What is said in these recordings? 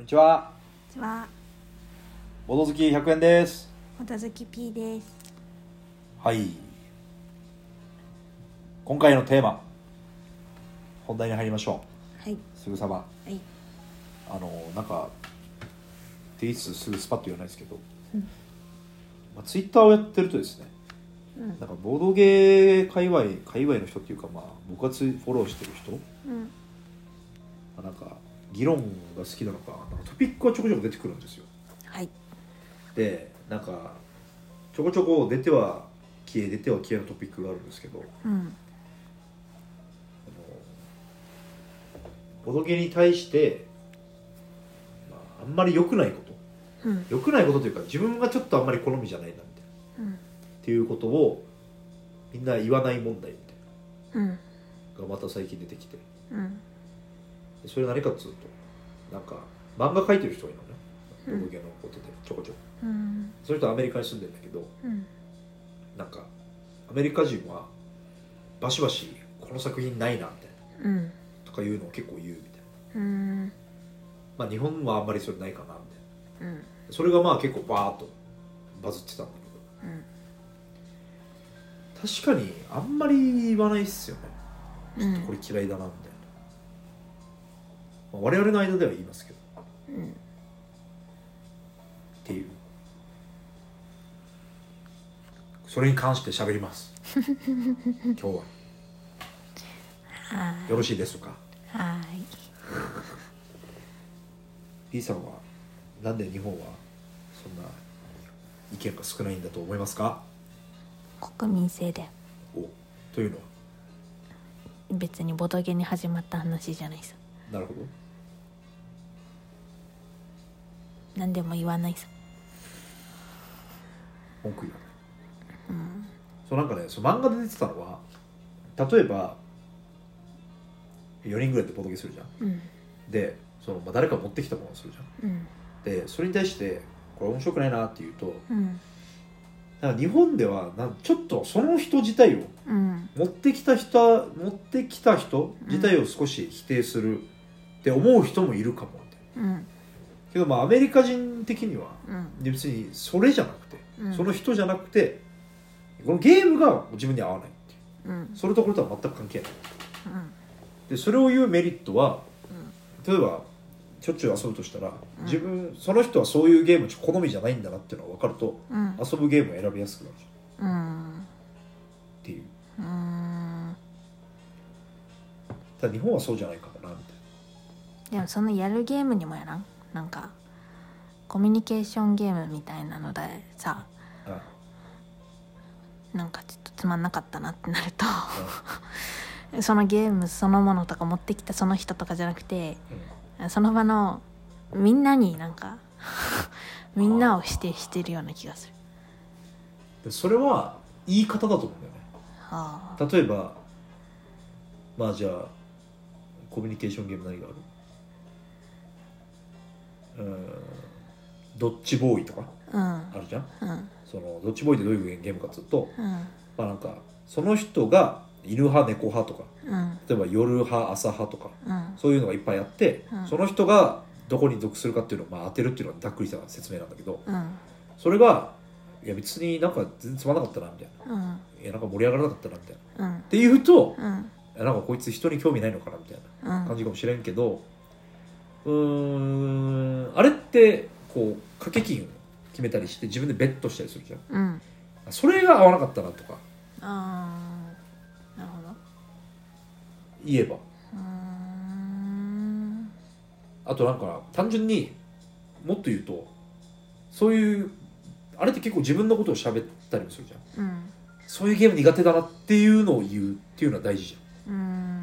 こんにちは。こんにちは、ボド好き100円です。ほたずき P です。はい。今回のテーマ、本題に入りましょはい、う。すぐさま。はい、あの、なんか、って言いつつすぐスパッと言わないですけど、うんまあ、ツイッターをやってるとですね、うんなんかボードゲー界隈、界隈の人っていうか、まあ、僕がフォローしてる人、うん、まあなんか、議論が好きなのか、な。んかトピックがちょこちょこ出てくるんですよ。はい、でなんかちょこちょこ出ては消え出ては消えのトピックがあるんですけどあのうん、ボドゲに対して、まあ、あんまり良くないこと。うん、良くないことというか自分がちょっとあんまり好みじゃないなみたいな。うん、っていうことをみんな言わない問題みたいうん、なのがまた最近出てきて。うん、でそれ何かっつうと。なんか漫画描いてる人がいるのね。ボうんドゲのことでちょこちょこ。うん、その人はアメリカに住んでるんだけどうん、なんかアメリカ人はバシバシこの作品ないなみたいな。うん、とかいうのを結構言うみたいな。うん、まあ日本はあんまりそれないかなみたいな。うん、それがまあ結構バーッとバズってたんだうん、けど確かにあんまり言わないっすよね。うん、これ嫌いだなみたいな、まあ、我々の間では言いますけど。うん、っていう。それに関して喋ります。今日は。はよろしいですか？い、は B さんはなんで日本はそんな意見が少ないんだと思いますか？い、国民性で。おというのは？別にボドゲに始まった話じゃないさ。なるほど何でも言わないさ。文句言わない。うん、そうなんかねそう漫画で出てたのは例えば4人ぐらいでボドゲするじゃん。うん、でその、まあ、誰か持ってきたものをするじゃん。うん、でそれに対してこれ面白くないなっていうとうん、なんか日本ではなんちょっとその人自体をうん、持ってきた人持ってきた人自体を少し否定するって思う人もいるかもみたいな。うん、けどまあアメリカ人的にはうん、別にそれじゃなくて、うん。その人じゃなくてこのゲームが自分に合わないっていう。うん、それところとは全く関係ない。うん、でそれを言うメリットはうん、例えばしょっちゅう遊ぶとしたら、自分その人はそういうゲーム好みじゃないんだなっていうのが分かるとうん、遊ぶゲームを選びやすくなるうん、っていう。うん。ただ日本はそうじゃないかもなみたいでもそのやるゲームにもやらんなんかコミュニケーションゲームみたいなのでさなんかちょっとつまんなかったなってなるとあ そのゲームそのものとか持ってきたその人とかじゃなくてうん。その場のみんなになんか みんなを否定してるような気がする。でそれは言い方だと思うんだよね。はあ、例えばまあじゃあコミュニケーションゲーム何がある？うん。ドッジボーイとかうん。あるじゃん？うん。そのドッジボーイってどういうゲームかっつうとうん。まあなんかその人が犬派猫派とかうん。例えば夜派朝派とかうん。そういうのがいっぱいあって、うん。その人がどこに属するかっていうのをまあ当てるっていうのはざっくりした説明なんだけどうん。それがいや別になんか全然つまんなかったなみたいな。うん。いやなんか盛り上がらなかったなみたいな。っうん。ていうとうん。なんかこいつ人に興味ないのかなみたいなうん。感じかもしれんけどうーんあれってこう掛け金を決めたりして自分でベットしたりするじゃん。うん。それが合わなかったなとか。あーなるほど。言えば。うーん。あとなんか単純にもっと言うとそういうあれって結構自分のことを喋ったりもするじゃん。うん。そういうゲーム苦手だなっていうのを言うっていうのは大事じゃん。うん。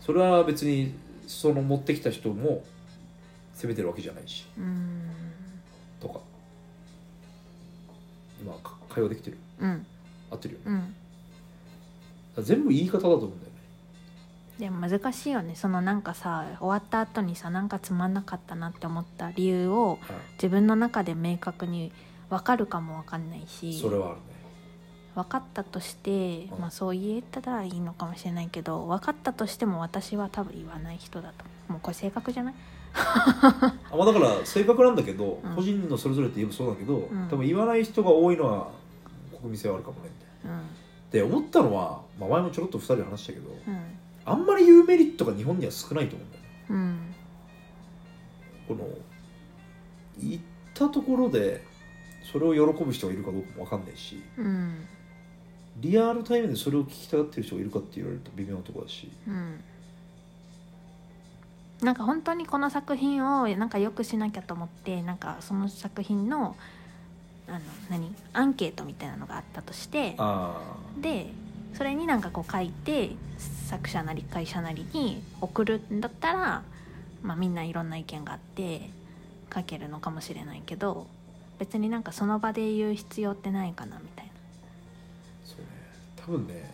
それは別にその持ってきた人も責めてるわけじゃないし。うん。とか。今か会話できてる。うん。合ってるよね。うん。全部言い方だと思うんだよね。でも難しいよね。そのなんかさ終わった後にさなんかつまんなかったなって思った理由を自分の中で明確に分かるかも分かんないし。それはあるね分かったとして、うん。まあそう言えたらいいのかもしれないけど分かったとしても私は多分言わない人だと。もうこれ性格じゃない？あまあだから正確なんだけど、うん。個人のそれぞれって言えばそうだけど、ん。多分言わない人が多いのは国民性はあるかもねみたいな。うん。で思ったのは、まあ、前もちょろっと2人で話したけどうん。あんまり言うメリットが日本には少ないと思うんだよね。うん。この言ったところでそれを喜ぶ人がいるかどうかも分かんないしうんリアルタイムでそれを聞きたがってる人がいるかって言われると微妙なところだし。うん。なんか本当にこの作品をなんか良くしなきゃと思ってなんかその作品のあの何？アンケートみたいなのがあったとしてあでそれになんかこう書いて作者なり会社なりに送るんだったら、まあ、みんないろんな意見があって書けるのかもしれないけど別になんかその場で言う必要ってないかなみたいな。多分ね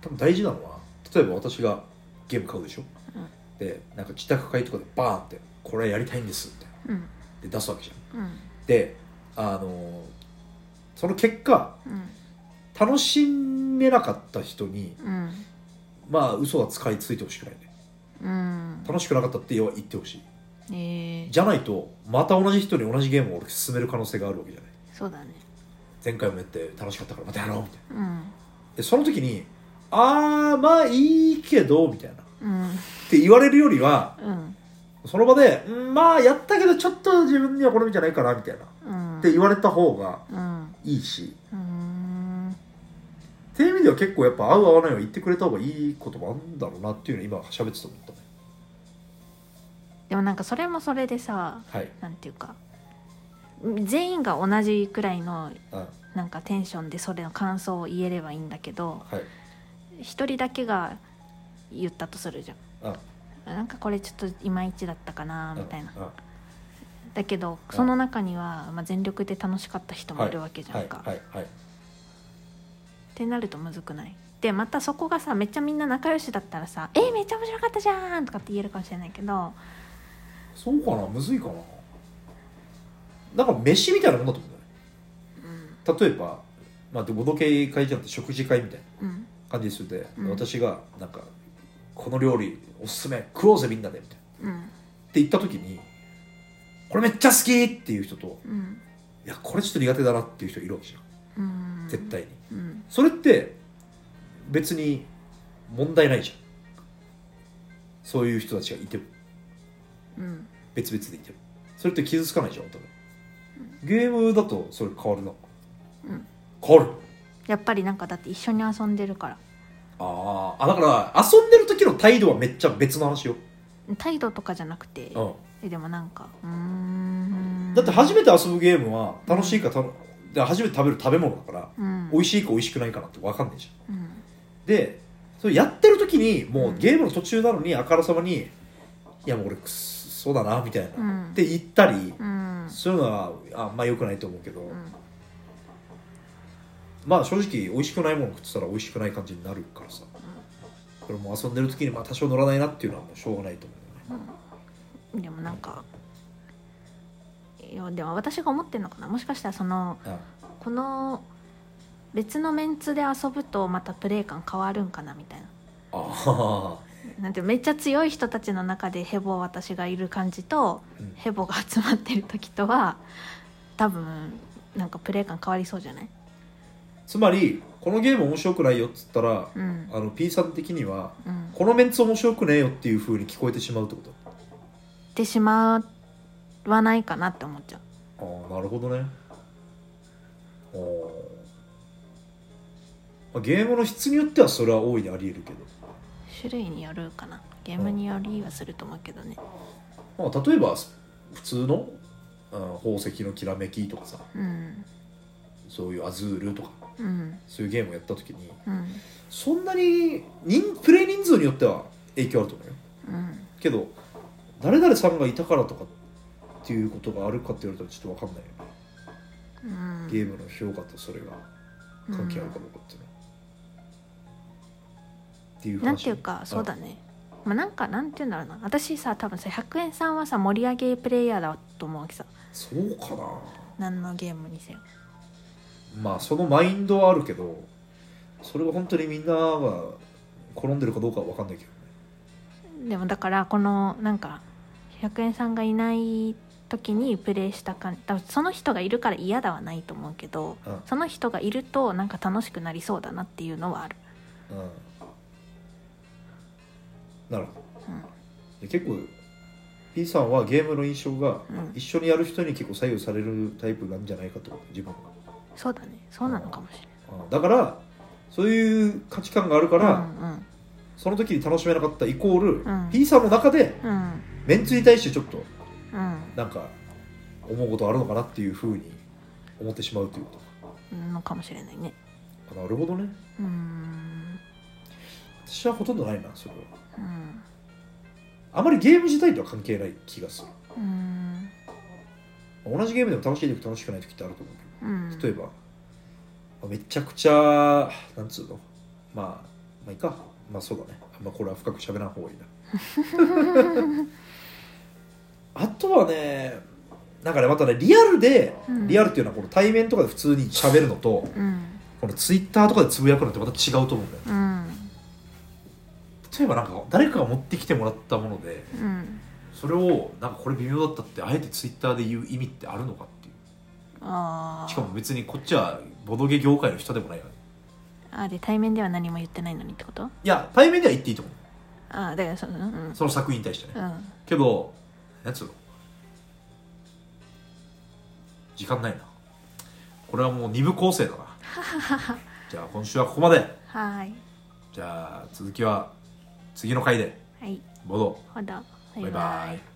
多分大事なのは例えば私がゲーム買うでしょ、うん。でなんか自宅会とかでバーンってこれやりたいんですってうん。で出すわけじゃん。うん。であのその結果うん。楽しめなかった人にうん。まあ嘘は使いついてほしくないねうん。楽しくなかったって言ってほしい。えー、じゃないとまた同じ人に同じゲームを俺進める可能性があるわけじゃない。そうだね前回もやって楽しかったからまたやろうみたいな。うん。でその時にああまあいいけどみたいな。っうん。て言われるよりはうん。その場で、うん、まあやったけどちょっと自分には好みじゃないかなみたいな。っうん。て言われた方がうん。いいし。うーん。っていう意味では結構やっぱ合う合わないは言ってくれた方がいいこともあるんだろうなっていうのを今喋ってて思ったね。でもなんかそれもそれでさはい。なんていうか全員が同じくらいのあなんかテンションでそれの感想を言えればいいんだけどはい。一人だけが言ったとするじゃん。あなんかこれちょっといまいちだったかなあみたいな。あだけどその中には、まあ、全力で楽しかった人もいるわけじゃんか、はい。はい。はい。ってなるとむずくない？でまたそこがさめっちゃみんな仲良しだったらさ「えめっちゃ面白かったじゃん!」とかって言えるかもしれないけどそうかな？むずいかな？なんか飯みたいなもんだと思うんだよね。例えば、まあ、でボド系会じゃなくて食事会みたいなうん。感じでするで、うん。私がなんかこの料理おすすめ食おうぜみんなでみたいな。うん。って言った時にこれめっちゃ好きっていう人とうん。いやこれちょっと苦手だなっていう人いるわけじゃん。うん。絶対に。うん。それって別に問題ないじゃん。そういう人たちがいても。うん。別々でいても。それって傷つかないじゃんお互いゲームだとそれ変わるな、うん。変わる。やっぱりなんかだって一緒に遊んでるから。あー。あだから遊んでる時の態度はめっちゃ別の話よ、態度とかじゃなくて。うん、えでもなんかうーん。だって初めて遊ぶゲームは楽しいかたの、で初めて食べる食べ物だからうん。美味しいか美味しくないかなって分かんないじゃん。うん。でそれやってる時にもううん。ゲームの途中なのにあからさまに「いやもう俺くっそだな」みたいな、うん。って言ったり、うん。そういうのはあんま良くないと思うけど、うん。まあ正直美味しくないもの食ってたら美味しくない感じになるからさ、これも遊んでる時にまあ多少乗らないなっていうのはもうしょうがないと思うよねでもなんかいやでも私が思ってるのかな。もしかしたらそのあこの別のメンツで遊ぶとまたプレイ感変わるんかなみたいな。あなんてめっちゃ強い人たちの中でヘボ私がいる感じとうん。ヘボが集まってる時とは多分なんかプレイ感変わりそうじゃない？つまりこのゲーム面白くないよっつったら、うん。あの P さん的にはうん。このメンツ面白くねえよっていう風に聞こえてしまうってこと？ってしまわないかなって思っちゃう。ああなるほどね。あー。まあゲームの質によってはそれは大いにありえるけど、種類によるかな。ゲームによりはすると思うけどね。まあ、例えば普通の、うん宝石のきらめきとかさ。うん。そういうアズールとか。うん。そういうゲームをやった時にうん。そんなに人プレイ人数によっては影響あると思うよ。うん。けど誰々さんがいたからとかっていうことがあるかって言われたらちょっと分かんないよね。うん。ゲームの評価とそれが関係あるかどうかっていうのは、っていう話。なんていうかそうだね。まあなんかなんていうんだろうな。私さ多分さ100円さんはさ盛り上げプレイヤーだと思うわけさ。そうかな。何のゲームにせよ。まあそのマインドはあるけどそれは本当にみんなが転んでるかどうかは分かんないけどね。でもだからこのなんか100円さんがいない時にプレイした感多分その人がいるから嫌だはないと思うけど、うん。その人がいるとなんか楽しくなりそうだなっていうのはある。うんなるほど。うん。で結構 P さんはゲームの印象がうん。一緒にやる人に結構左右されるタイプなんじゃないかと自分が。そうだね。そうなのかもしれうん。だからそういう価値観があるかないら、うん。その時に楽しめなかったイコール、うん。P さんの中でうん。うんメンツに対してちょっとうん。なんか思うことあるのかなっていうふうに思ってしまうというこうん。のかもしれないね。なるほどね。うん私はほとんどないなそれは。うん。あまりゲーム自体とは関係ない気がする。うん。同じゲームでも楽しい時楽しくない時ってあると思うけうん。ど例えば、まあめちゃくちゃなんつうの？まあまあいいか。まあそうだね。まこれは深く喋らん方がいいな。あとはねなんかねまたねリアルで、うん。リアルっていうのはこの対面とかで普通に喋るのとうん。このツイッターとかでつぶやくのってまた違うと思うんだようん例えばなんか誰かが持ってきてもらったものでうん。それをなんかこれ微妙だったってあえてツイッターで言う意味ってあるのかっていう。ああしかも別にこっちはボドゲ業界の人でもないよねあで対面では何も言ってないのにってこと？いや対面では言っていいと思う。ああだからそのうん。その作品に対してね。うん。けどなんつうの？時間ないな。これはもう二部構成だな。じゃあ今週はここまで。はい。じゃあ続きは次の回で。はい。ボドほど。ババイバイ